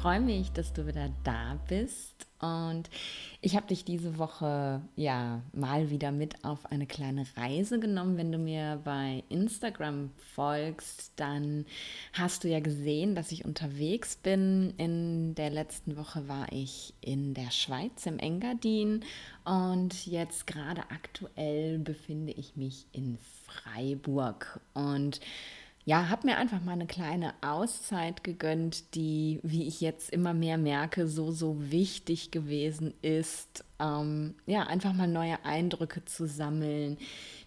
freue mich, dass du wieder da bist. Und ich habe dich diese Woche ja mal wieder mit auf eine kleine Reise genommen. Wenn du mir bei Instagram folgst, dann hast du ja gesehen, dass ich unterwegs bin. In der letzten Woche war ich in der Schweiz im Engadin und jetzt gerade aktuell befinde ich mich in Freiburg. Und ja, habe mir einfach mal eine kleine Auszeit gegönnt, die, wie ich jetzt immer mehr merke, so, so wichtig gewesen ist. Ähm, ja, einfach mal neue Eindrücke zu sammeln,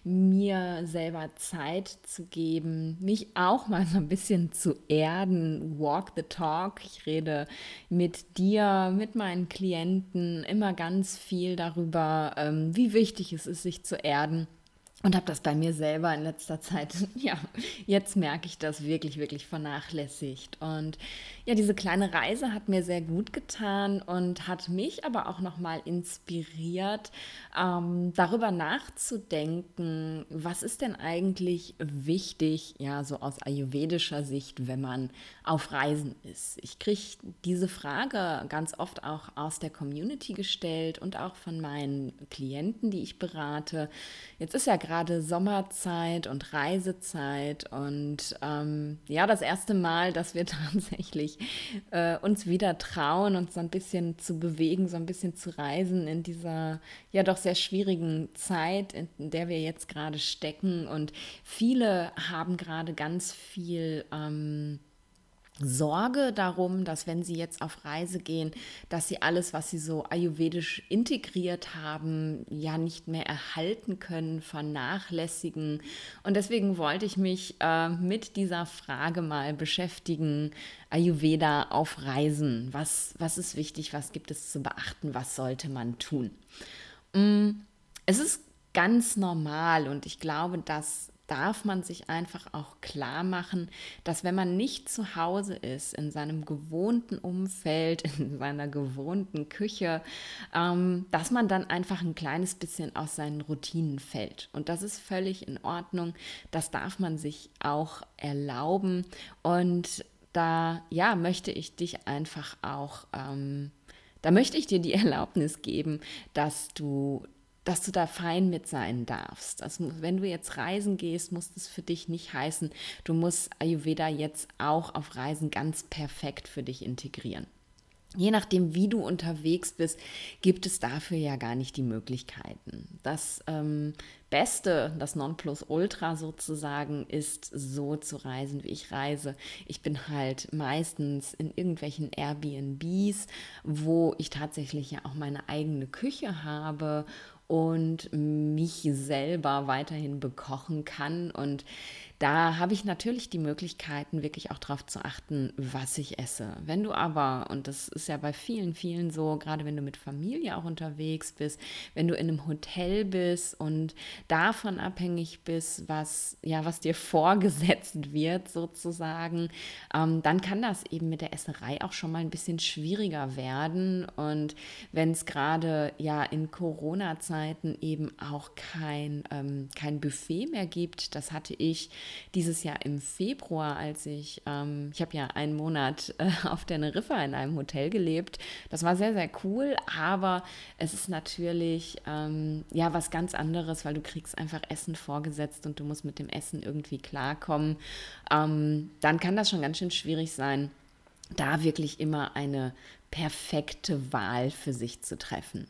mir selber Zeit zu geben, mich auch mal so ein bisschen zu erden, walk the talk. Ich rede mit dir, mit meinen Klienten immer ganz viel darüber, ähm, wie wichtig es ist, sich zu erden und habe das bei mir selber in letzter Zeit, ja, jetzt merke ich das wirklich, wirklich vernachlässigt. Und ja, diese kleine Reise hat mir sehr gut getan und hat mich aber auch nochmal inspiriert, ähm, darüber nachzudenken, was ist denn eigentlich wichtig, ja, so aus ayurvedischer Sicht, wenn man auf Reisen ist. Ich kriege diese Frage ganz oft auch aus der Community gestellt und auch von meinen Klienten, die ich berate. Jetzt ist ja gerade gerade Sommerzeit und Reisezeit und ähm, ja, das erste Mal, dass wir tatsächlich äh, uns wieder trauen, uns so ein bisschen zu bewegen, so ein bisschen zu reisen in dieser ja doch sehr schwierigen Zeit, in der wir jetzt gerade stecken. Und viele haben gerade ganz viel ähm, Sorge darum, dass wenn sie jetzt auf Reise gehen, dass sie alles, was sie so ayurvedisch integriert haben, ja nicht mehr erhalten können, vernachlässigen. Und deswegen wollte ich mich äh, mit dieser Frage mal beschäftigen, Ayurveda auf Reisen. Was, was ist wichtig, was gibt es zu beachten, was sollte man tun? Mm, es ist ganz normal und ich glaube, dass darf man sich einfach auch klar machen, dass wenn man nicht zu Hause ist, in seinem gewohnten Umfeld, in seiner gewohnten Küche, ähm, dass man dann einfach ein kleines bisschen aus seinen Routinen fällt. Und das ist völlig in Ordnung. Das darf man sich auch erlauben. Und da, ja, möchte ich dich einfach auch, ähm, da möchte ich dir die Erlaubnis geben, dass du dass du da fein mit sein darfst. Also wenn du jetzt reisen gehst, muss das für dich nicht heißen, du musst Ayurveda jetzt auch auf Reisen ganz perfekt für dich integrieren. Je nachdem, wie du unterwegs bist, gibt es dafür ja gar nicht die Möglichkeiten. Das ähm, Beste, das Nonplusultra sozusagen, ist so zu reisen, wie ich reise. Ich bin halt meistens in irgendwelchen Airbnbs, wo ich tatsächlich ja auch meine eigene Küche habe und mich selber weiterhin bekochen kann. Und da habe ich natürlich die Möglichkeiten, wirklich auch darauf zu achten, was ich esse. Wenn du aber, und das ist ja bei vielen, vielen so, gerade wenn du mit Familie auch unterwegs bist, wenn du in einem Hotel bist und davon abhängig bist, was, ja, was dir vorgesetzt wird sozusagen, ähm, dann kann das eben mit der Esserei auch schon mal ein bisschen schwieriger werden. Und wenn es gerade ja in Corona-Zeiten eben auch kein, ähm, kein Buffet mehr gibt, das hatte ich dieses Jahr im Februar, als ich, ähm, ich habe ja einen Monat äh, auf Teneriffa in einem Hotel gelebt. Das war sehr, sehr cool, aber es ist natürlich ähm, ja was ganz anderes, weil du kriegst einfach Essen vorgesetzt und du musst mit dem Essen irgendwie klarkommen. Ähm, dann kann das schon ganz schön schwierig sein, da wirklich immer eine perfekte Wahl für sich zu treffen.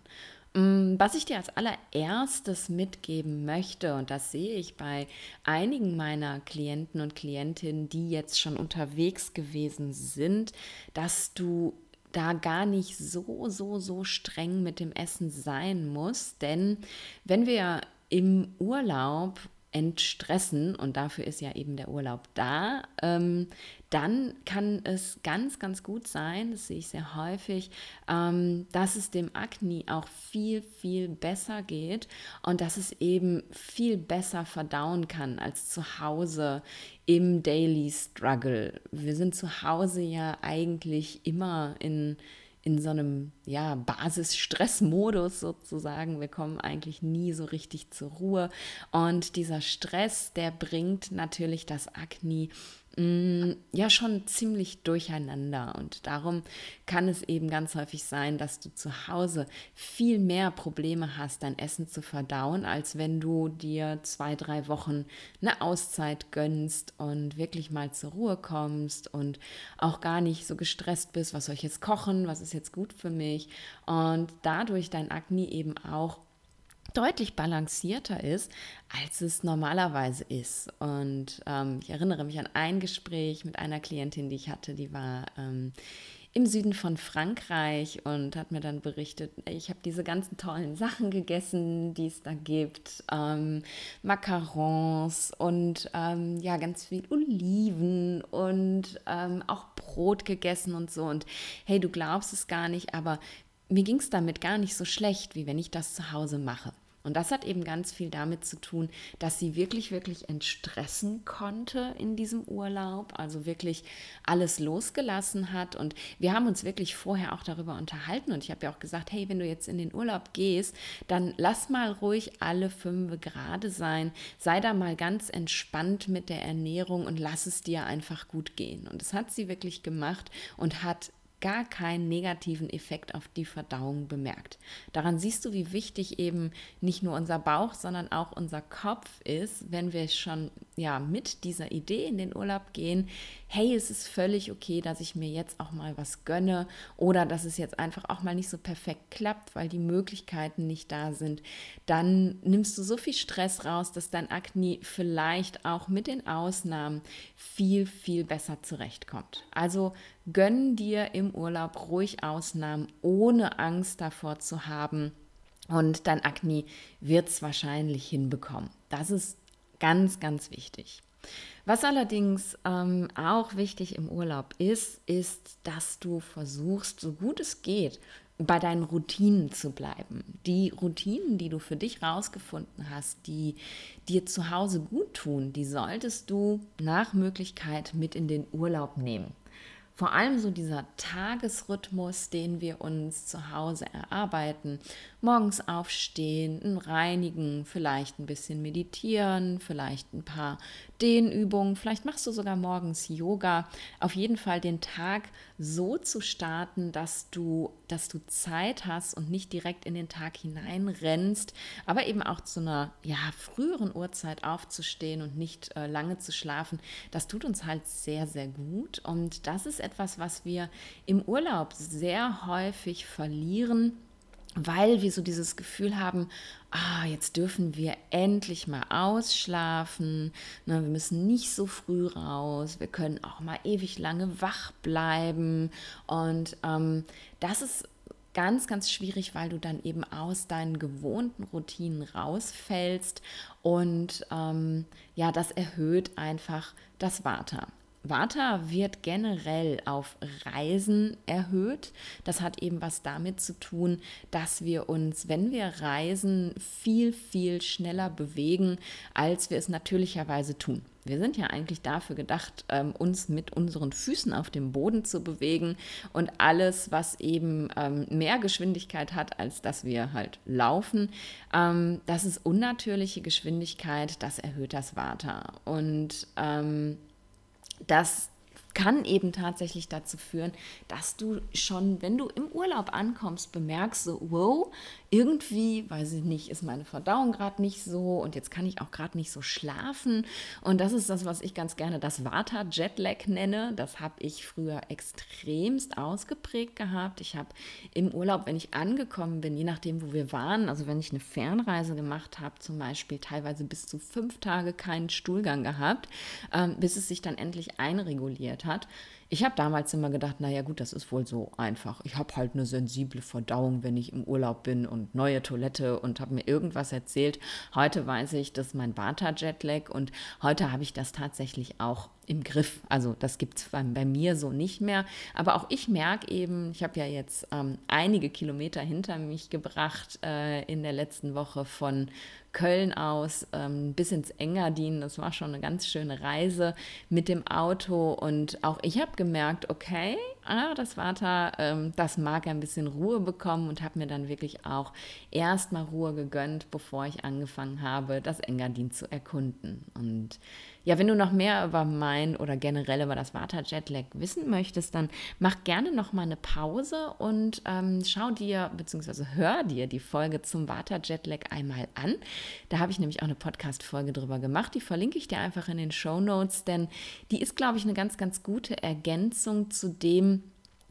Mm, was ich dir als allererstes mitgeben möchte, und das sehe ich bei einigen meiner Klienten und Klientinnen, die jetzt schon unterwegs gewesen sind, dass du da gar nicht so, so, so streng mit dem Essen sein musst. Denn wenn wir im Urlaub entstressen, und dafür ist ja eben der Urlaub da, ähm, dann kann es ganz, ganz gut sein, das sehe ich sehr häufig, ähm, dass es dem Akne auch viel, viel besser geht und dass es eben viel besser verdauen kann als zu Hause im Daily Struggle. Wir sind zu Hause ja eigentlich immer in in so einem ja, Basis-Stress-Modus sozusagen. Wir kommen eigentlich nie so richtig zur Ruhe. Und dieser Stress, der bringt natürlich das Akne mh, mm, ja schon ziemlich durcheinander. Und darum kann es eben ganz häufig sein, dass du zu Hause viel mehr Probleme hast, dein Essen zu verdauen, als wenn du dir zwei, drei Wochen eine Auszeit gönnst und wirklich mal zur Ruhe kommst und auch gar nicht so gestresst bist, was soll ich jetzt kochen, was ist jetzt gut für mich. Und dadurch dein Akne eben auch deutlich balancierter ist, als es normalerweise ist. Und ähm, ich erinnere mich an ein Gespräch mit einer Klientin, die ich hatte, die war ähm, im Süden von Frankreich und hat mir dann berichtet, ich habe diese ganzen tollen Sachen gegessen, die es da gibt, ähm, Macarons und ähm, ja, ganz viel Oliven und ähm, auch Brot gegessen und so. Und hey, du glaubst es gar nicht, aber mir ging es damit gar nicht so schlecht, wie wenn ich das zu Hause mache. Und das hat eben ganz viel damit zu tun, dass sie wirklich, wirklich entstressen konnte in diesem Urlaub, also wirklich alles losgelassen hat. Und wir haben uns wirklich vorher auch darüber unterhalten. Und ich habe ja auch gesagt, hey, wenn du jetzt in den Urlaub gehst, dann lass mal ruhig alle fünf gerade sein. Sei da mal ganz entspannt mit der Ernährung und lass es dir einfach gut gehen. Und das hat sie wirklich gemacht und hat gar keinen negativen Effekt auf die Verdauung bemerkt. Daran siehst du, wie wichtig eben nicht nur unser Bauch, sondern auch unser Kopf ist, wenn wir schon ja mit dieser Idee in den Urlaub gehen, hey, es ist völlig okay, dass ich mir jetzt auch mal was gönne oder dass es jetzt einfach auch mal nicht so perfekt klappt, weil die Möglichkeiten nicht da sind, dann nimmst du so viel Stress raus, dass dein Akne vielleicht auch mit den Ausnahmen viel, viel besser zurechtkommt. Also gönn dir im Urlaub ruhig Ausnahmen, ohne Angst davor zu haben. Und dein Akne wird es wahrscheinlich hinbekommen. Das ist ganz, ganz wichtig. Was allerdings ähm, auch wichtig im Urlaub ist, ist, dass du versuchst, so gut es geht, bei deinen Routinen zu bleiben. Die Routinen, die du für dich rausgefunden hast, die dir zu Hause gut tun, die solltest du nach Möglichkeit mit in den Urlaub nehmen vor allem so dieser Tagesrhythmus, den wir uns zu Hause erarbeiten, morgens aufstehen, reinigen, vielleicht ein bisschen meditieren, vielleicht ein paar Dehnübungen, vielleicht machst du sogar morgens Yoga. Auf jeden Fall den Tag so zu starten, dass du, dass du Zeit hast und nicht direkt in den Tag hineinrennst, aber eben auch zu einer ja, früheren Uhrzeit aufzustehen und nicht äh, lange zu schlafen. Das tut uns halt sehr, sehr gut. Und das ist etwas, was wir im Urlaub sehr häufig verlieren weil wir so dieses Gefühl haben, ah, jetzt dürfen wir endlich mal ausschlafen, ne, wir müssen nicht so früh raus, wir können auch mal ewig lange wach bleiben und ähm, das ist ganz, ganz schwierig, weil du dann eben aus deinen gewohnten Routinen rausfällst und ähm, ja, das erhöht einfach das Vata. Vata wird generell auf Reisen erhöht. Das hat eben was damit zu tun, dass wir uns, wenn wir reisen, viel, viel schneller bewegen, als wir es natürlicherweise tun. Wir sind ja eigentlich dafür gedacht, ähm, uns mit unseren Füßen auf dem Boden zu bewegen und alles, was eben ähm, mehr Geschwindigkeit hat, als dass wir halt laufen, ähm, das ist unnatürliche Geschwindigkeit, das erhöht das Vata. Und das kann eben tatsächlich dazu führen, dass du schon, wenn du im Urlaub ankommst, bemerkst, so, wow, irgendwie, weiß ich nicht, ist meine Verdauung gerade nicht so und jetzt kann ich auch gerade nicht so schlafen. Und das ist das, was ich ganz gerne das Vata-Jetlag nenne. Das habe ich früher extremst ausgeprägt gehabt. Ich habe im Urlaub, wenn ich angekommen bin, je nachdem, wo wir waren, also wenn ich eine Fernreise gemacht habe, zum Beispiel teilweise bis zu fünf Tage keinen Stuhlgang gehabt, ähm, bis es sich dann endlich einreguliert hat. Ich habe damals immer gedacht, naja gut, das ist wohl so einfach. Ich habe halt eine sensible Verdauung, wenn ich im Urlaub bin und neue Toilette und habe mir irgendwas erzählt. Heute weiß ich, das ist mein Bata-Jetlag und heute habe ich das tatsächlich auch im Griff. Also das gibt es bei, bei, mir so nicht mehr. Aber auch ich merke eben, ich habe ja jetzt ähm, einige Kilometer hinter mich gebracht äh, in der letzten Woche von Köln aus ähm, bis ins Engadin. Das war schon eine ganz schöne Reise mit dem Auto. Und auch ich habe gemerkt, okay, ah, das Vater, ähm, das mag ein bisschen Ruhe bekommen und habe mir dann wirklich auch erstmal Ruhe gegönnt, bevor ich angefangen habe, das Engadin zu erkunden. Und ja, wenn du noch mehr über mein oder generell über das Vata Jetlag wissen möchtest, dann mach gerne noch mal eine Pause und ähm, schau dir bzw. hör dir die Folge zum Vata Jetlag einmal an. Da habe ich nämlich auch eine Podcast-Folge drüber gemacht. Die verlinke ich dir einfach in den Show Notes, denn die ist, glaube ich, eine ganz, ganz gute Ergänzung zu dem,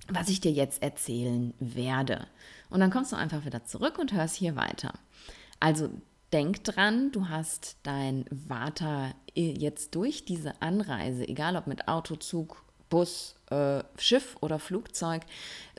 was ich dir jetzt erzählen werde. Und dann kommst du einfach wieder zurück und hörst hier weiter. Also denk dran, du hast dein Vata jetzt durch diese Anreise, egal ob mit Auto, Zug, Bus, äh, Schiff oder Flugzeug,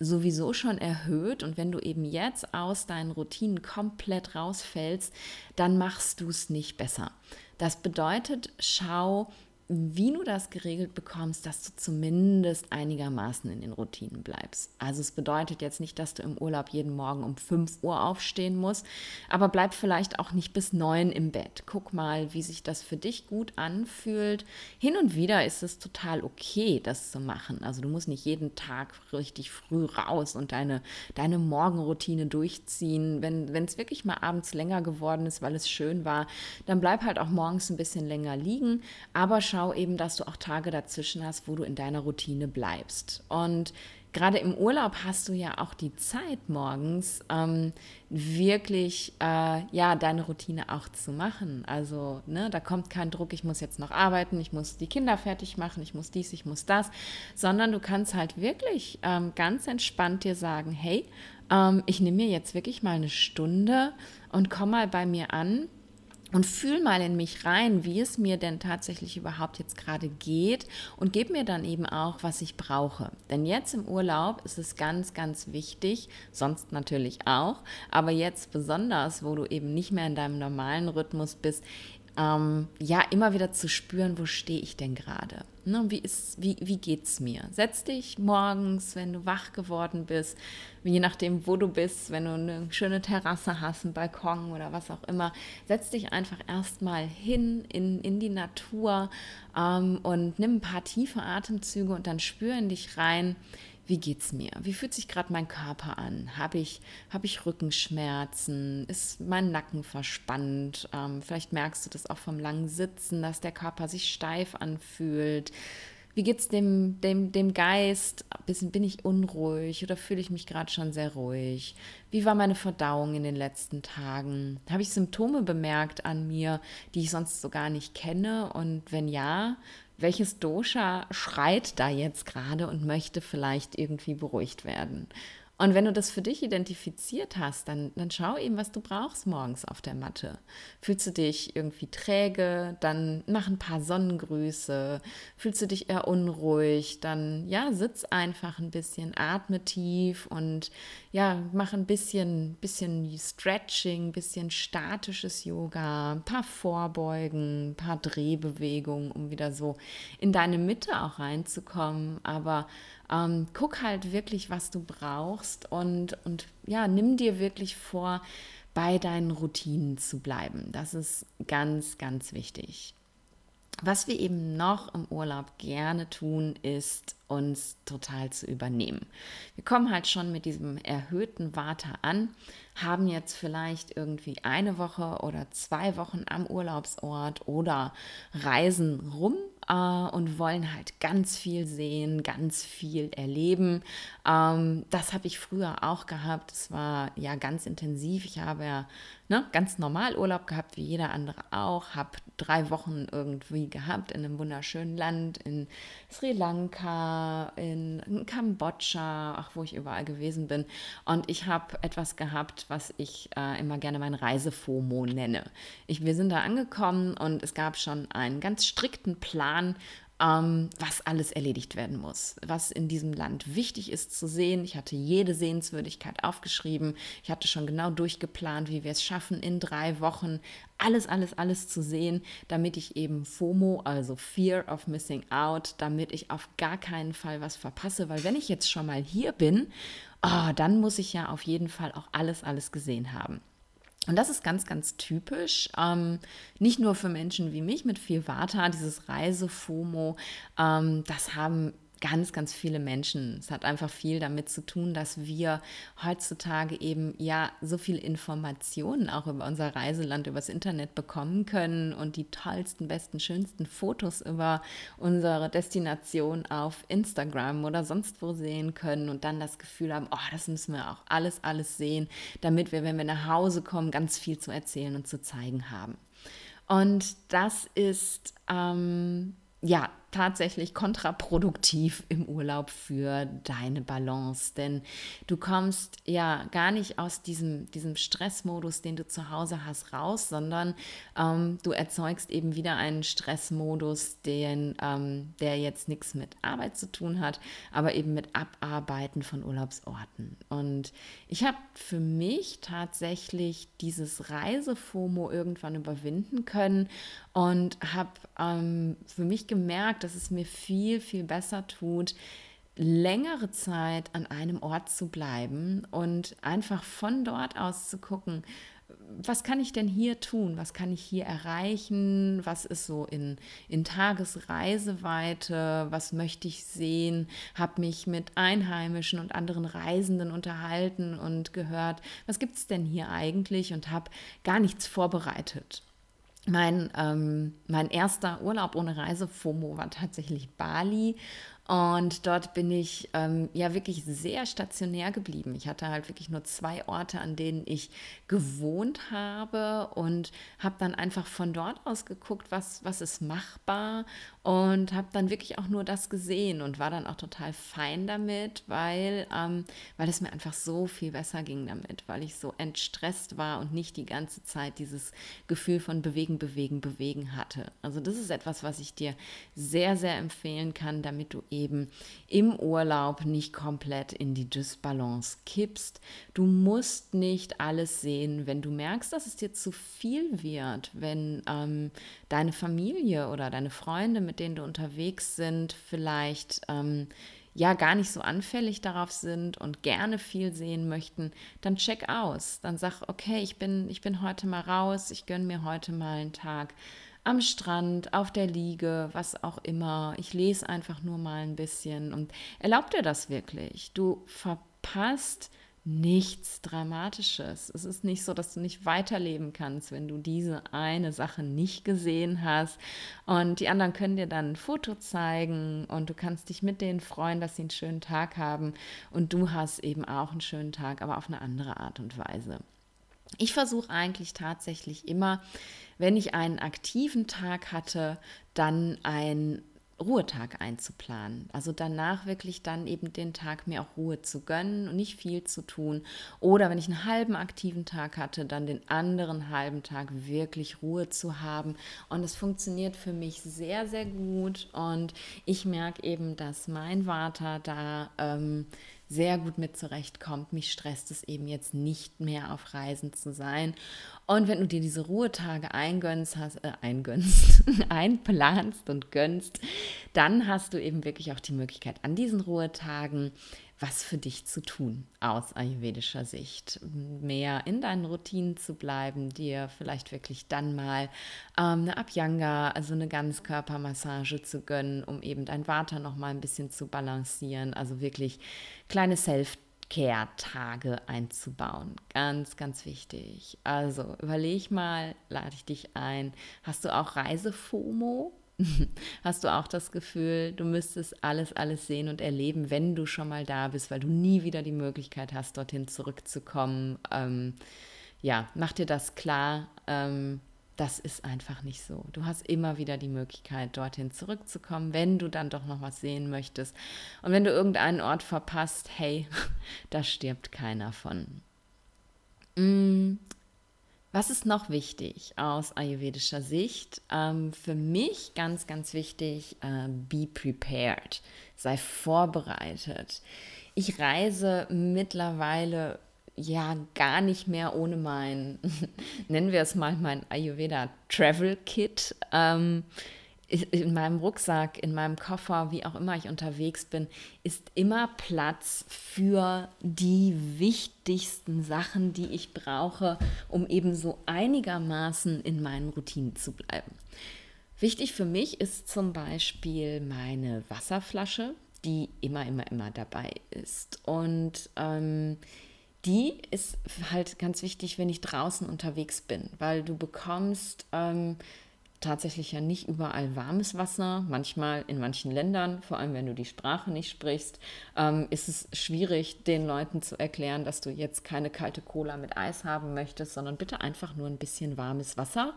sowieso schon erhöht. Und wenn du eben jetzt aus deinen Routinen komplett rausfällst, dann machst du es nicht besser. Das bedeutet, schau, wie du das geregelt bekommst, dass du zumindest einigermaßen in den Routinen bleibst. Also es bedeutet jetzt nicht, dass du im Urlaub jeden Morgen um 5 Uhr aufstehen musst, aber bleib vielleicht auch nicht bis 9 im Bett. Guck mal, wie sich das für dich gut anfühlt. Hin und wieder ist es total okay, das zu machen. Also du musst nicht jeden Tag richtig früh raus und deine, deine Morgenroutine durchziehen. Wenn es wirklich mal abends länger geworden ist, weil es schön war, dann bleib halt auch morgens ein bisschen länger liegen, aber schon schau eben, dass du auch Tage dazwischen hast, wo du in deiner Routine bleibst. Und gerade im Urlaub hast du ja auch die Zeit morgens ähm, wirklich äh, ja deine Routine auch zu machen. Also ne, da kommt kein Druck, ich muss jetzt noch arbeiten, ich muss die Kinder fertig machen, ich muss dies, ich muss das, sondern du kannst halt wirklich ähm, ganz entspannt dir sagen, hey, ähm, ich nehme mir jetzt wirklich mal eine Stunde und komm mal bei mir an und fühl mal in mich rein, wie es mir denn tatsächlich überhaupt jetzt gerade geht und gib mir dann eben auch, was ich brauche. Denn jetzt im Urlaub ist es ganz, ganz wichtig, sonst natürlich auch, aber jetzt besonders, wo du eben nicht mehr in deinem normalen Rhythmus bist, ähm, ja, immer wieder zu spüren, wo stehe ich denn gerade? Ne, wie wie, wie geht es mir? Setz dich morgens, wenn du wach geworden bist, je nachdem, wo du bist, wenn du eine schöne Terrasse hast, einen Balkon oder was auch immer, setz dich einfach erstmal hin in, in die Natur ähm, und nimm ein paar tiefe Atemzüge und dann spür in dich rein, wie geht's mir? Wie fühlt sich gerade mein Körper an? Habe ich, hab ich Rückenschmerzen? Ist mein Nacken verspannt? Ähm, vielleicht merkst du das auch vom langen Sitzen, dass der Körper sich steif anfühlt. Wie geht's dem, dem, dem Geist? Bisschen, bin ich unruhig oder fühle ich mich gerade schon sehr ruhig? Wie war meine Verdauung in den letzten Tagen? Habe ich Symptome bemerkt an mir, die ich sonst so gar nicht kenne? Und wenn ja, welches Dosha schreit da jetzt gerade und möchte vielleicht irgendwie beruhigt werden. Und wenn du das für dich identifiziert hast, dann, dann schau eben, was du brauchst morgens auf der Matte. Fühlst du dich irgendwie träge, dann mach ein paar Sonnengrüße. Fühlst du dich eher unruhig, dann ja, sitz einfach ein bisschen, atme tief und ja, mach ein bisschen, bisschen Stretching, ein bisschen statisches Yoga, ein paar Vorbeugen, ein paar Drehbewegungen, um wieder so in deine Mitte auch reinzukommen. Aber ähm, guck halt wirklich, was du brauchst und, und ja, nimm dir wirklich vor, bei deinen Routinen zu bleiben. Das ist ganz, ganz wichtig. Was wir eben noch im Urlaub gerne tun, ist uns total zu übernehmen. Wir kommen halt schon mit diesem erhöhten Warte an, haben jetzt vielleicht irgendwie eine Woche oder zwei Wochen am Urlaubsort oder reisen rum äh, und wollen halt ganz viel sehen, ganz viel erleben. Ähm, das habe ich früher auch gehabt. Es war ja ganz intensiv. Ich habe ja ne, ganz normal Urlaub gehabt, wie jeder andere auch. Habe drei Wochen irgendwie gehabt in einem wunderschönen Land, in Sri Lanka, in, Kambodscha, ach, wo ich überall gewesen bin. Und ich habe etwas gehabt, was ich äh, immer gerne mein Reisefomo nenne. Ich, wir sind da angekommen und es gab schon einen ganz strikten Plan, ähm, was alles erledigt werden muss, was in diesem Land wichtig ist zu sehen. Ich hatte jede Sehenswürdigkeit aufgeschrieben. Ich hatte schon genau durchgeplant, wie wir es schaffen, in drei Wochen alles, alles, alles zu sehen, damit ich eben FOMO, also Fear of Missing Out, damit ich auf gar keinen Fall was verpasse, weil wenn ich jetzt schon mal hier bin, oh, dann muss ich ja auf jeden Fall auch alles, alles gesehen haben. Und das ist ganz, ganz typisch, ähm, nicht nur für Menschen wie mich mit viel Vata, dieses Reise-FOMO, ähm, das haben ganz, ganz viele Menschen. Es hat einfach viel damit zu tun, dass wir heutzutage eben ja so viel Informationen auch über unser Reiseland, übers Internet bekommen können und die tollsten, besten, schönsten Fotos über unsere Destination auf Instagram oder sonst wo sehen können und dann das Gefühl haben, oh, das müssen wir auch alles, alles sehen, damit wir, wenn wir nach Hause kommen, ganz viel zu erzählen und zu zeigen haben. Und das ist ähm, ja tatsächlich kontraproduktiv im Urlaub für deine Balance. Denn du kommst ja gar nicht aus diesem, diesem Stressmodus, den du zu Hause hast, raus, sondern ähm, du erzeugst eben wieder einen Stressmodus, den, ähm, der jetzt nichts mit Arbeit zu tun hat, aber eben mit Abarbeiten von Urlaubsorten. Und ich habe für mich tatsächlich dieses Reisefomo irgendwann überwinden können und habe ähm, für mich gemerkt, dass es mir viel, viel besser tut, längere Zeit an einem Ort zu bleiben und einfach von dort aus zu gucken, was kann ich denn hier tun? Was kann ich hier erreichen? Was ist so in, in Tagesreiseweite? Was möchte ich sehen? Habe mich mit Einheimischen und anderen Reisenden unterhalten und gehört, was gibt es denn hier eigentlich? Und habe gar nichts vorbereitet. Mein, ähm, mein erster Urlaub ohne Reise-FOMO war tatsächlich Bali und dort bin ich ähm, ja wirklich sehr stationär geblieben. Ich hatte halt wirklich nur zwei Orte, an denen ich gewohnt habe und habe dann einfach von dort aus geguckt, was, was ist machbar und habe dann wirklich auch nur das gesehen und war dann auch total fein damit, weil, ähm, weil es mir einfach so viel besser ging damit, weil ich so entstresst war und nicht die ganze Zeit dieses Gefühl von bewegen, bewegen, bewegen hatte. Also das ist etwas, was ich dir sehr, sehr empfehlen kann, damit du eben im Urlaub nicht komplett in die Dysbalance kippst. Du musst nicht alles sehen, wenn du merkst, dass es dir zu viel wird, wenn ähm, deine Familie oder deine Freunde, mit denen du unterwegs sind, vielleicht ähm, ja gar nicht so anfällig darauf sind und gerne viel sehen möchten, dann check aus. Dann sag, okay, ich bin, ich bin heute mal raus, ich gönne mir heute mal einen Tag am Strand, auf der Liege, was auch immer. Ich lese einfach nur mal ein bisschen und erlaub dir das wirklich. Du verpasst nichts Dramatisches. Es ist nicht so, dass du nicht weiterleben kannst, wenn du diese eine Sache nicht gesehen hast. Und die anderen können dir dann ein Foto zeigen und du kannst dich mit denen freuen, dass sie einen schönen Tag haben. Und du hast eben auch einen schönen Tag, aber auf eine andere Art und Weise. Ich versuche eigentlich tatsächlich immer, wenn ich einen aktiven Tag hatte, dann ein Ruhetag einzuplanen. Also danach wirklich dann eben den Tag mir auch Ruhe zu gönnen und nicht viel zu tun. Oder wenn ich einen halben aktiven Tag hatte, dann den anderen halben Tag wirklich Ruhe zu haben. Und es funktioniert für mich sehr, sehr gut. Und ich merke eben, dass mein Vater da ähm, sehr gut mit zurechtkommt. Mich stresst es eben jetzt nicht mehr auf Reisen zu sein. Und wenn du dir diese Ruhetage eingönnst, hast, äh, eingönnst, einplanst und gönnst, dann hast du eben wirklich auch die Möglichkeit, an diesen Ruhetagen was für dich zu tun aus ayurvedischer Sicht. Mehr in deinen Routinen zu bleiben, dir vielleicht wirklich dann mal ähm, eine Abhyanga, also eine Ganzkörpermassage zu gönnen, um eben dein Vata noch mal ein bisschen zu balancieren. Also wirklich kleine Self- Care-Tage einzubauen. Ganz, ganz wichtig. Also überleg mal, lade ich dich ein. Hast du auch Reisefomo? Hast du auch das Gefühl, du müsstest alles, alles sehen und erleben, wenn du schon mal da bist, weil du nie wieder die Möglichkeit hast, dorthin zurückzukommen? Ähm, ja, mach dir das klar. Ähm, das ist einfach nicht so. Du hast immer wieder die Möglichkeit, dorthin zurückzukommen, wenn du dann doch noch was sehen möchtest. Und wenn du irgendeinen Ort verpasst, hey, da stirbt keiner von. Mm, was ist noch wichtig aus ayurvedischer Sicht? Ähm, für mich ganz, ganz wichtig, äh, be prepared. Sei vorbereitet. Ich reise mittlerweile ja gar nicht mehr ohne mein, nennen wir es mal mein Ayurveda Travel Kit. Ähm, in meinem Rucksack, in meinem Koffer, wie auch immer ich unterwegs bin, ist immer Platz für die wichtigsten Sachen, die ich brauche, um eben so einigermaßen in meinen Routinen zu bleiben. Wichtig für mich ist zum Beispiel meine Wasserflasche, die immer, immer, immer dabei ist. Und ähm, die ist halt ganz wichtig, wenn ich draußen unterwegs bin, weil du bekommst ähm, tatsächlich ja nicht überall warmes Wasser. Manchmal in manchen Ländern, vor allem wenn du die Sprache nicht sprichst, ähm, ist es schwierig, den Leuten zu erklären, dass du jetzt keine kalte Cola mit Eis haben möchtest, sondern bitte einfach nur ein bisschen warmes Wasser.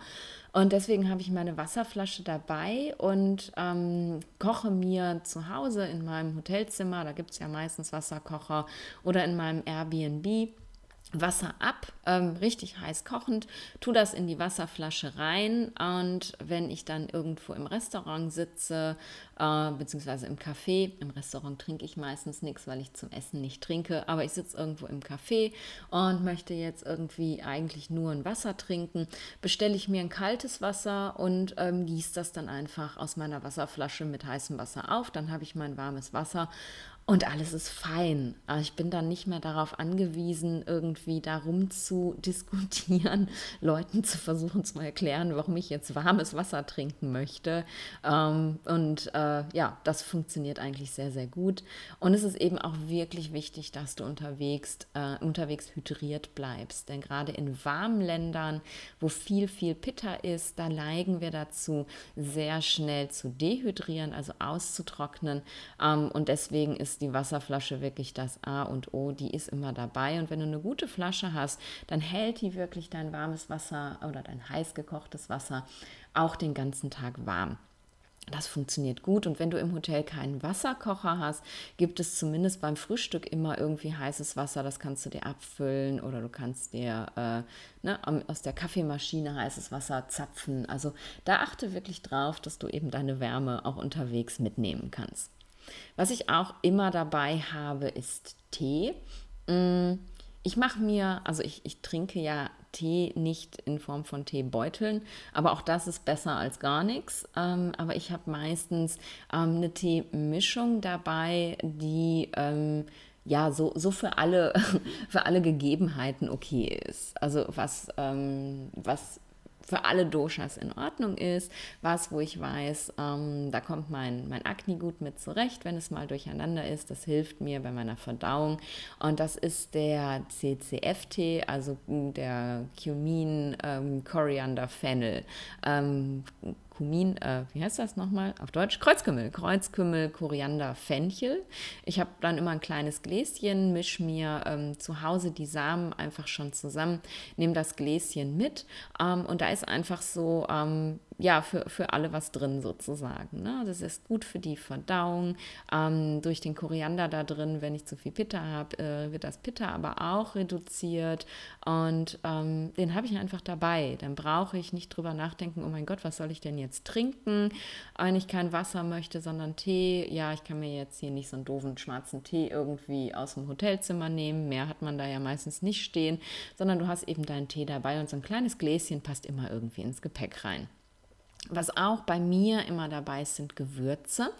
Und deswegen habe ich meine Wasserflasche dabei und ähm, koche mir zu Hause in meinem Hotelzimmer, da gibt es ja meistens Wasserkocher, oder in meinem Airbnb Wasser ab, ähm, richtig heiß kochend, tu das in die Wasserflasche rein und wenn ich dann irgendwo im Restaurant sitze, äh, beziehungsweise im Café, im Restaurant trinke ich meistens nichts, weil ich zum Essen nicht trinke, aber ich sitze irgendwo im Café und möchte jetzt irgendwie eigentlich nur ein Wasser trinken, bestelle ich mir ein kaltes Wasser und ähm, gieße das dann einfach aus meiner Wasserflasche mit heißem Wasser auf, dann habe ich mein warmes Wasser und alles ist fein. Also ich bin dann nicht mehr darauf angewiesen, irgendwie darum zu diskutieren, Leuten zu versuchen zu erklären, warum ich jetzt warmes Wasser trinken möchte. Ähm, und äh, ja, das funktioniert eigentlich sehr, sehr gut. Und es ist eben auch wirklich wichtig, dass du unterwegs, äh, unterwegs hydriert bleibst. Denn gerade in warmen Ländern, wo viel, viel Pitter ist, da neigen wir dazu, sehr schnell zu dehydrieren, also auszutrocknen. Ähm, und deswegen ist die Wasserflasche wirklich das A und O, die ist immer dabei. Und wenn du eine gute Flasche hast, dann hält die wirklich dein warmes Wasser oder dein heiß gekochtes Wasser auch den ganzen Tag warm. Das funktioniert gut. Und wenn du im Hotel keinen Wasserkocher hast, gibt es zumindest beim Frühstück immer irgendwie heißes Wasser. Das kannst du dir abfüllen oder du kannst dir äh, ne, aus der Kaffeemaschine heißes Wasser zapfen. Also da achte wirklich drauf, dass du eben deine Wärme auch unterwegs mitnehmen kannst. Was ich auch immer dabei habe, ist Tee. Mm, ich mache mir, also ich, ich trinke ja Tee nicht in Form von Teebeuteln, aber auch das ist besser als gar nichts. Ähm, aber ich habe meistens ähm, eine Teemischung dabei, die ähm, ja so, so für, alle, für alle Gegebenheiten okay ist. Also was, ähm, was für alle Doshas in Ordnung ist. Was, wo ich weiß, ähm, da kommt mein, mein Akne gut mit zurecht, wenn es mal durcheinander ist. Das hilft mir bei meiner Verdauung. Und das ist der CCFT, also der Cumin ähm, Coriander Fennel. Ähm, Kumin, äh, wie heißt das nochmal auf Deutsch? Kreuzkümmel, Kreuzkümmel, Koriander, Fenchel. Ich habe dann immer ein kleines Gläschen, mische mir ähm, zu Hause die Samen einfach schon zusammen, nehme das Gläschen mit ähm, und da ist einfach so ähm, ja, für, für alle was drin sozusagen. Ne? Das ist gut für die Verdauung. Ähm, durch den Koriander da drin, wenn ich zu viel Pitta habe, äh, wird das Pitta aber auch reduziert. Und ähm, den habe ich einfach dabei. Dann brauche ich nicht drüber nachdenken, oh mein Gott, was soll ich denn jetzt trinken, wenn ich kein Wasser möchte, sondern Tee. Ja, ich kann mir jetzt hier nicht so einen doofen schwarzen Tee irgendwie aus dem Hotelzimmer nehmen. Mehr hat man da ja meistens nicht stehen, sondern du hast eben deinen Tee dabei und so ein kleines Gläschen passt immer irgendwie ins Gepäck rein. Was auch bei mir immer dabei ist, sind Gewürze.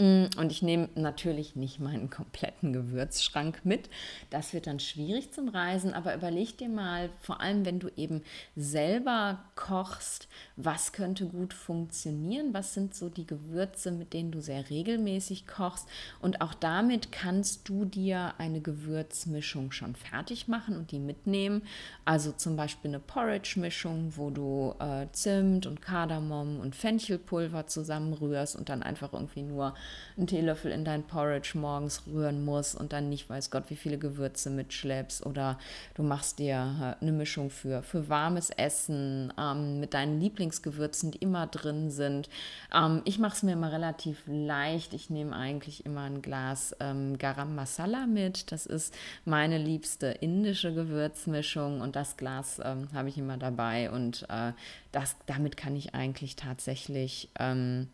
Mm, und ich nehme natürlich nicht meinen kompletten Gewürzschrank mit. Das wird dann schwierig zum Reisen, aber überleg dir mal, vor allem wenn du eben selber kochst, was könnte gut funktionieren? Was sind so die Gewürze, mit denen du sehr regelmäßig kochst? Und auch damit kannst du dir eine Gewürzmischung schon fertig machen und die mitnehmen. Also zum Beispiel eine Porridge-Mischung, wo du äh, Zimt und Kardamom und Fenchelpulver zusammenrührst und dann einfach irgendwie nur einen Teelöffel in dein Porridge morgens rühren musst und dann nicht weiß Gott, wie viele Gewürze mitschleppst. Oder du machst dir äh, eine Mischung für, für warmes Essen ähm, mit deinen Lieblingsgewürzen, die immer drin sind. Ähm, ich mache es mir immer relativ leicht. Ich nehme eigentlich immer ein Glas ähm, Garam Masala mit. Das ist meine liebste indische Gewürzmischung und das Glas ähm, habe ich immer dabei und äh, das, damit kann ich eigentlich tatsächlich ähm,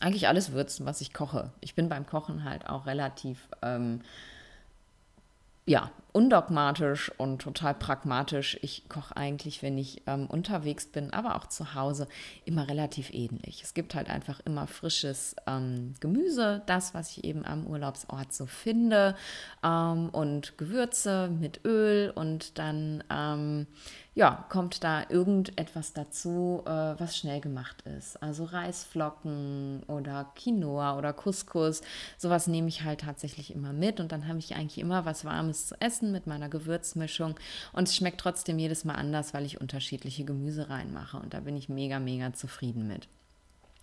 eigentlich alles würzen, was ich koche. Ich bin beim Kochen halt auch relativ, ähm, ja, undogmatisch und total pragmatisch. Ich koche eigentlich, wenn ich ähm, unterwegs bin, aber auch zu Hause, immer relativ ähnlich. Es gibt halt einfach immer frisches ähm, Gemüse, das, was ich eben am Urlaubsort so finde, ähm, und Gewürze mit Öl und dann ähm, ja, kommt da irgendetwas dazu, äh, was schnell gemacht ist. Also Reisflocken oder Quinoa oder Couscous, sowas nehme ich halt tatsächlich immer mit und dann habe ich eigentlich immer was Warmes zu essen mit meiner Gewürzmischung und es schmeckt trotzdem jedes Mal anders, weil ich unterschiedliche Gemüse reinmache und da bin ich mega, mega zufrieden mit.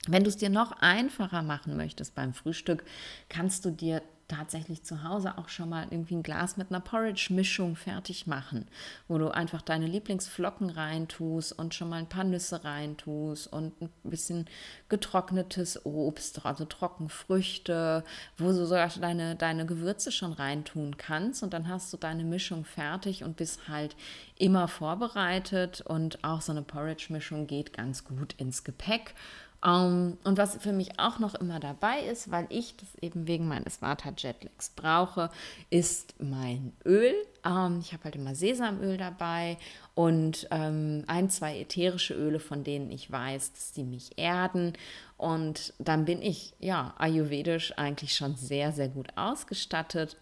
Wenn du es dir noch einfacher machen möchtest beim Frühstück, kannst du dir tatsächlich zu Hause auch schon mal irgendwie ein Glas mit einer Porridge-Mischung fertig machen, wo du einfach deine Lieblingsflocken reintust und schon mal ein paar Nüsse reintust und ein bisschen getrocknetes Obst, also Trockenfrüchte, wo du sogar deine, deine Gewürze schon reintun kannst. Und dann hast du deine Mischung fertig und bist halt immer vorbereitet. Und auch so eine Porridge-Mischung geht ganz gut ins Gepäck um, ähm, und was für mich auch noch immer dabei ist, weil ich das eben wegen meines Vata Jetlags brauche, ist mein Öl. Um, ähm, ich habe halt immer Sesamöl dabei und um, ein, zwei ätherische Öle, von denen ich weiß, dass die mich erden. Und dann bin ich ja ayurvedisch eigentlich schon sehr, sehr gut ausgestattet.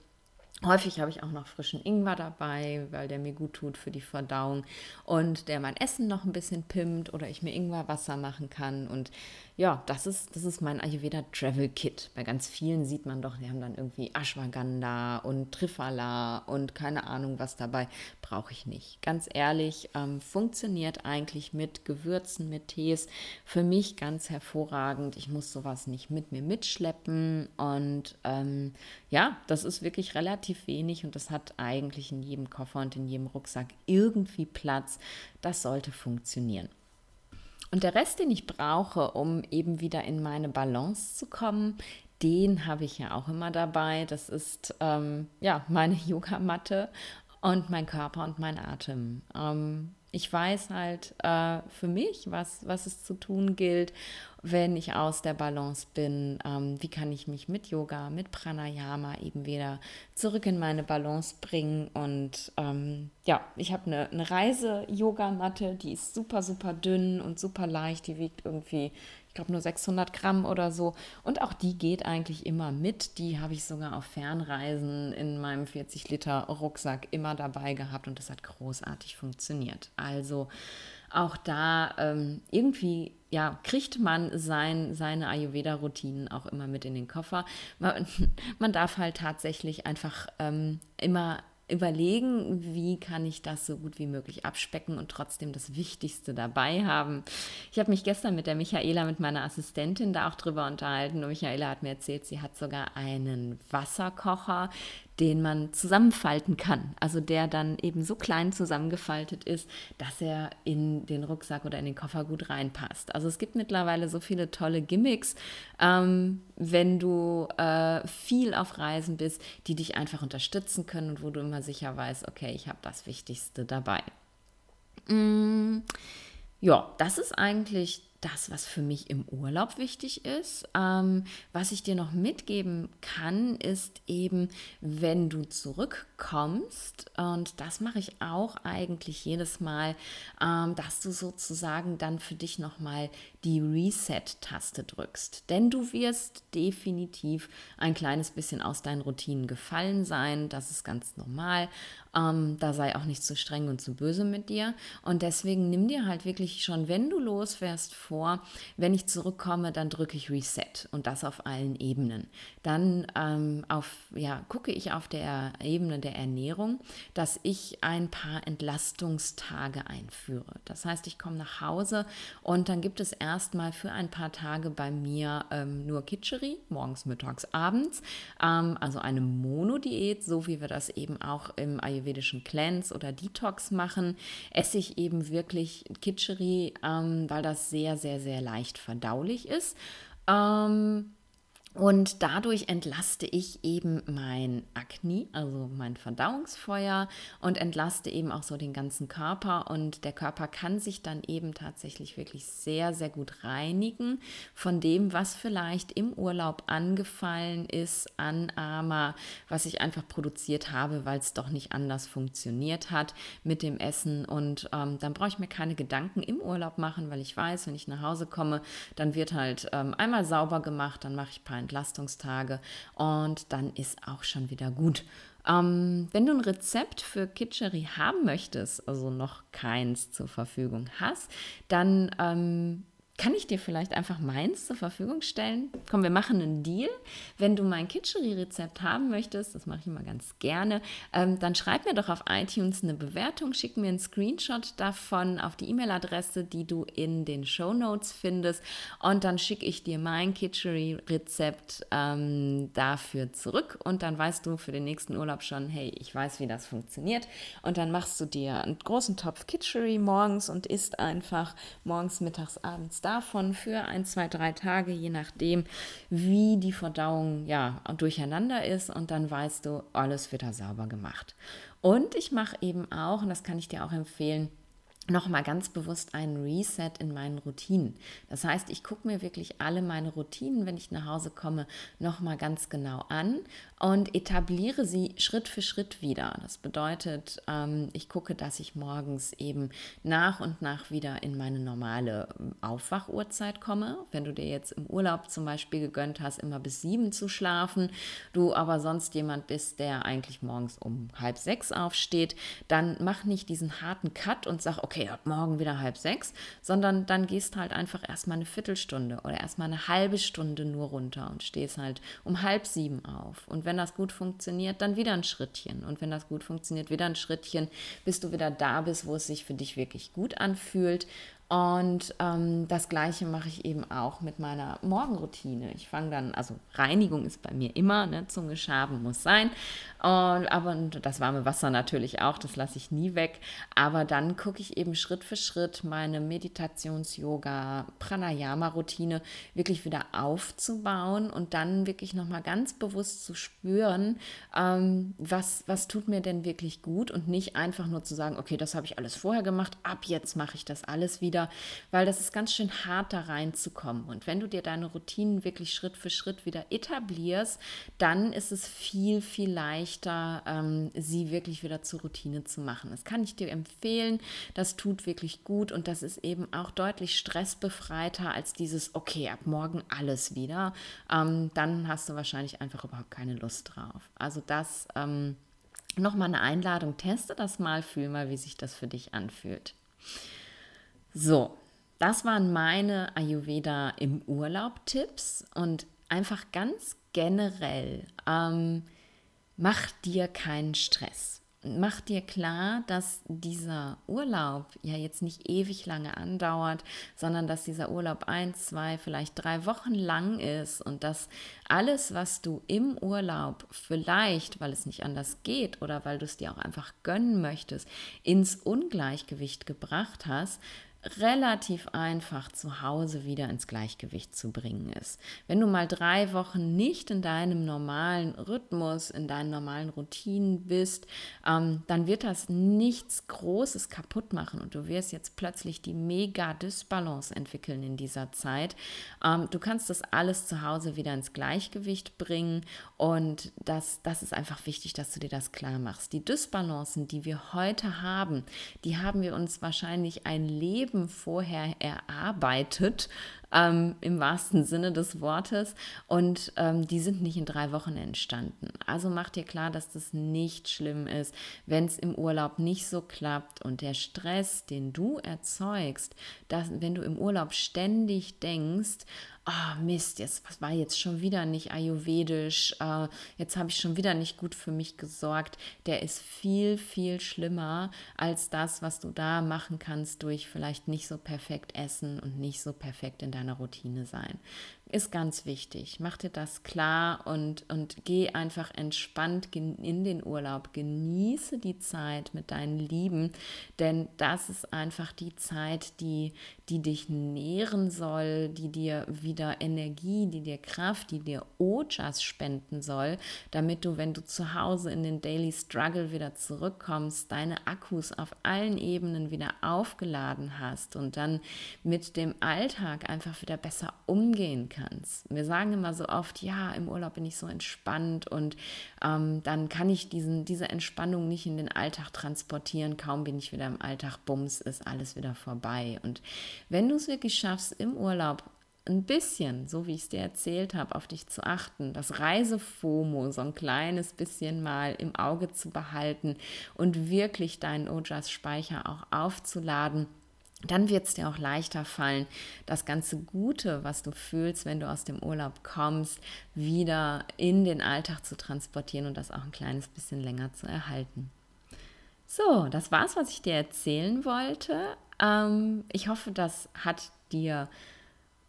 Häufig habe ich auch noch frischen Ingwer dabei, weil der mir gut tut für die Verdauung und der mein Essen noch ein bisschen pimmt oder ich mir Ingwerwasser machen kann. Und ja, das ist, das ist mein Ayurveda Travel Kit. Bei ganz vielen sieht man doch, die haben dann irgendwie Ashwagandha und Triphala und keine Ahnung was dabei. Brauche ich nicht. Ganz ehrlich, ähm, funktioniert eigentlich mit Gewürzen, mit Tees für mich ganz hervorragend. Ich muss sowas nicht mit mir mitschleppen und ähm, ja, das ist wirklich relativ wenig und das hat eigentlich in jedem Koffer und in jedem Rucksack irgendwie Platz. Das sollte funktionieren. Und der Rest, den ich brauche, um eben wieder in meine Balance zu kommen, den habe ich ja auch immer dabei. Das ist ähm, ja meine Yogamatte und mein Körper und mein Atem. Ähm, ich weiß halt äh, für mich, was, was es zu tun gilt, wenn ich aus der Balance bin. Ähm, wie kann ich mich mit Yoga, mit Pranayama eben wieder zurück in meine Balance bringen? Und ähm, ja, ich habe eine, eine Reise-Yogamatte, die ist super, super dünn und super leicht. Die wiegt irgendwie, glaube, nur 600 Gramm oder so. Und auch die geht eigentlich immer mit. Die habe ich sogar auf Fernreisen in meinem 40 Liter Rucksack immer dabei gehabt und das hat großartig funktioniert. Also auch da ähm, irgendwie ja, kriegt man sein, seine Ayurveda-Routinen auch immer mit in den Koffer. Man, man darf halt tatsächlich einfach ähm, immer überlegen, wie kann ich das so gut wie möglich abspecken und trotzdem das Wichtigste dabei haben. Ich habe mich gestern mit der Michaela, mit meiner Assistentin, da auch drüber unterhalten und Michaela hat mir erzählt, sie hat sogar einen Wasserkocher, den man zusammenfalten kann. Also der dann eben so klein zusammengefaltet ist, dass er in den Rucksack oder in den Koffer gut reinpasst. Also es gibt mittlerweile so viele tolle Gimmicks, ähm, wenn du äh, viel auf Reisen bist, die dich einfach unterstützen können und wo du immer sicher weißt, okay, ich habe das Wichtigste dabei. Mm, ja, das ist eigentlich das, was für mich im Urlaub wichtig ist. Ähm, was ich dir noch mitgeben kann, ist eben, wenn du zurückkommst, und das mache ich auch eigentlich jedes Mal, ähm, dass du sozusagen dann für dich nochmal die Reset-Taste drückst. Denn du wirst definitiv ein kleines bisschen aus deinen Routinen gefallen sein. Das ist ganz normal. Ähm, da sei auch nicht zu streng und zu böse mit dir. Und deswegen nimm dir halt wirklich schon, wenn du losfährst, vor, wenn ich zurückkomme, dann drücke ich Reset und das auf allen Ebenen. Dann ähm, auf, ja, gucke ich auf der Ebene der Ernährung, dass ich ein paar Entlastungstage einführe. Das heißt, ich komme nach Hause und dann gibt es erstmal für ein paar Tage bei mir ähm, nur Kitscheri, morgens, mittags, abends. Ähm, also eine Monodiät, so wie wir das eben auch im Ayurveda ayurvedischen Cleanse oder Detox machen, esse ich eben wirklich Kitscheri, ähm, weil das sehr, sehr, sehr leicht verdaulich ist. Ähm, Und dadurch entlaste ich eben mein Akne, also mein Verdauungsfeuer und entlaste eben auch so den ganzen Körper. Und der Körper kann sich dann eben tatsächlich wirklich sehr, sehr gut reinigen von dem, was vielleicht im Urlaub angefallen ist an Ama, was ich einfach produziert habe, weil es doch nicht anders funktioniert hat mit dem Essen. Und ähm, dann brauche ich mir keine Gedanken im Urlaub machen, weil ich weiß, wenn ich nach Hause komme, dann wird halt ähm, einmal sauber gemacht, dann mache ich ein paar Entlastungstage und dann ist auch schon wieder gut. Ähm, wenn du ein Rezept für Kitchery haben möchtest, also noch keins zur Verfügung hast, dann ähm, kann ich dir vielleicht einfach meins zur Verfügung stellen? Komm, wir machen einen Deal. Wenn du mein Kitchery-Rezept haben möchtest, das mache ich immer ganz gerne, ähm, dann schreib mir doch auf iTunes eine Bewertung, schick mir einen Screenshot davon auf die E-Mail-Adresse, die du in den Show Notes findest und dann schicke ich dir mein Kitchery-Rezept ähm, dafür zurück und dann weißt du für den nächsten Urlaub schon, hey, ich weiß, wie das funktioniert und dann machst du dir einen großen Topf Kitchery morgens und isst einfach morgens, mittags, abends davon für ein, zwei, drei Tage, je nachdem, wie die Verdauung ja durcheinander ist. Und dann weißt du, alles wird da sauber gemacht. Und ich mache eben auch, und das kann ich dir auch empfehlen, nochmal ganz bewusst einen Reset in meinen Routinen. Das heißt, ich gucke mir wirklich alle meine Routinen, wenn ich nach Hause komme, nochmal ganz genau an und etabliere sie Schritt für Schritt wieder. Das bedeutet, ähm, ich gucke, dass ich morgens eben nach und nach wieder in meine normale ähm, Aufwachuhrzeit komme. Wenn du dir jetzt im Urlaub zum Beispiel gegönnt hast, immer bis sieben zu schlafen, du aber sonst jemand bist, der eigentlich morgens um halb sechs aufsteht, dann mach nicht diesen harten Cut und sag, okay, ab morgen wieder halb sechs, sondern dann gehst halt einfach erstmal eine Viertelstunde oder erstmal eine halbe Stunde nur runter und stehst halt um halb sieben auf. Und wenn das gut funktioniert, dann wieder ein Schrittchen. Und wenn das gut funktioniert, wieder ein Schrittchen, bis du wieder da bist, wo es sich für dich wirklich gut anfühlt. Und ähm, das gleiche mache ich eben auch mit meiner Morgenroutine. Ich fange dann, also Reinigung ist bei mir immer, ne, Zunge schaben muss sein. Und, aber und das warme Wasser natürlich auch, das lasse ich nie weg. Aber dann gucke ich eben Schritt für Schritt meine Meditations-Yoga, Pranayama-Routine wirklich wieder aufzubauen und dann wirklich nochmal ganz bewusst zu spüren, ähm, was, was tut mir denn wirklich gut und nicht einfach nur zu sagen, okay, das habe ich alles vorher gemacht, ab jetzt mache ich das alles wieder wieder, weil das ist ganz schön hart, da reinzukommen. Und wenn du dir deine Routinen wirklich Schritt für Schritt wieder etablierst, dann ist es viel, viel leichter, ähm, sie wirklich wieder zur Routine zu machen. Das kann ich dir empfehlen. Das tut wirklich gut und das ist eben auch deutlich stressbefreiter als dieses, okay, ab morgen alles wieder. Ähm, dann hast du wahrscheinlich einfach überhaupt keine Lust drauf. Also das. Ähm, Nochmal eine Einladung, teste das mal, fühl mal, wie sich das für dich anfühlt. So, das waren meine Ayurveda im Urlaub-Tipps und einfach ganz generell, ähm, mach dir keinen Stress. Mach dir klar, dass dieser Urlaub ja jetzt nicht ewig lange andauert, sondern dass dieser Urlaub ein, zwei, vielleicht drei Wochen lang ist und dass alles, was du im Urlaub vielleicht, weil es nicht anders geht oder weil du es dir auch einfach gönnen möchtest, ins Ungleichgewicht gebracht hast, relativ einfach zu Hause wieder ins Gleichgewicht zu bringen ist. Wenn du mal drei Wochen nicht in deinem normalen Rhythmus, in deinen normalen Routinen bist, ähm, dann wird das nichts Großes kaputt machen und du wirst jetzt plötzlich die mega Dysbalance entwickeln in dieser Zeit. Ähm, du kannst das alles zu Hause wieder ins Gleichgewicht bringen und das, das ist einfach wichtig, dass du dir das klar machst. Die Dysbalancen, die wir heute haben, die haben wir uns wahrscheinlich ein Leben Leben vorher erarbeitet, ähm, im wahrsten Sinne des Wortes. Und ähm, die sind nicht in drei Wochen entstanden. Also mach dir klar, dass das nicht schlimm ist, wenn es im Urlaub nicht so klappt und der Stress, den du erzeugst, dass, wenn du im Urlaub ständig denkst, oh Mist, jetzt was war jetzt schon wieder nicht ayurvedisch, äh, jetzt habe ich schon wieder nicht gut für mich gesorgt, der ist viel, viel schlimmer als das, was du da machen kannst durch vielleicht nicht so perfekt essen und nicht so perfekt in deiner Routine sein. Ist ganz wichtig. Mach dir das klar und, und geh einfach entspannt in den Urlaub. Genieße die Zeit mit deinen Lieben, denn das ist einfach die Zeit, die, die dich nähren soll, die dir wieder Energie, die dir Kraft, die dir Ojas spenden soll, damit du, wenn du zu Hause in den Daily Struggle wieder zurückkommst, deine Akkus auf allen Ebenen wieder aufgeladen hast und dann mit dem Alltag einfach wieder besser umgehen kannst. Wir sagen immer so oft, ja, im Urlaub bin ich so entspannt und ähm, dann kann ich diesen, diese Entspannung nicht in den Alltag transportieren. Kaum bin ich wieder im Alltag, bums, ist alles wieder vorbei. Und wenn du es wirklich schaffst, im Urlaub ein bisschen, so wie ich es dir erzählt habe, auf dich zu achten, das Reisefomo so ein kleines bisschen mal im Auge zu behalten und wirklich deinen Ojas-Speicher auch aufzuladen, dann wird es dir auch leichter fallen, das ganze Gute, was du fühlst, wenn du aus dem Urlaub kommst, wieder in den Alltag zu transportieren und das auch ein kleines bisschen länger zu erhalten. So, das war's, was ich dir erzählen wollte. Ähm, ich hoffe, das hat dir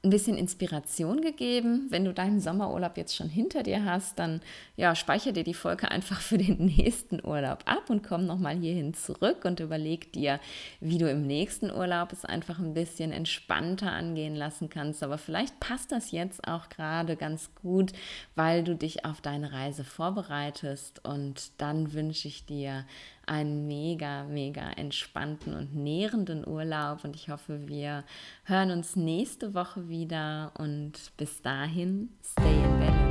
ein bisschen Inspiration gegeben. Wenn du deinen Sommerurlaub jetzt schon hinter dir hast, dann ja, speicher dir die Folge einfach für den nächsten Urlaub ab und komm nochmal hierhin zurück und überleg dir, wie du im nächsten Urlaub es einfach ein bisschen entspannter angehen lassen kannst. Aber vielleicht passt das jetzt auch gerade ganz gut, weil du dich auf deine Reise vorbereitest und dann wünsche ich dir einen mega, mega entspannten und nährenden Urlaub und ich hoffe, wir hören uns nächste Woche wieder und bis dahin, stay in balance.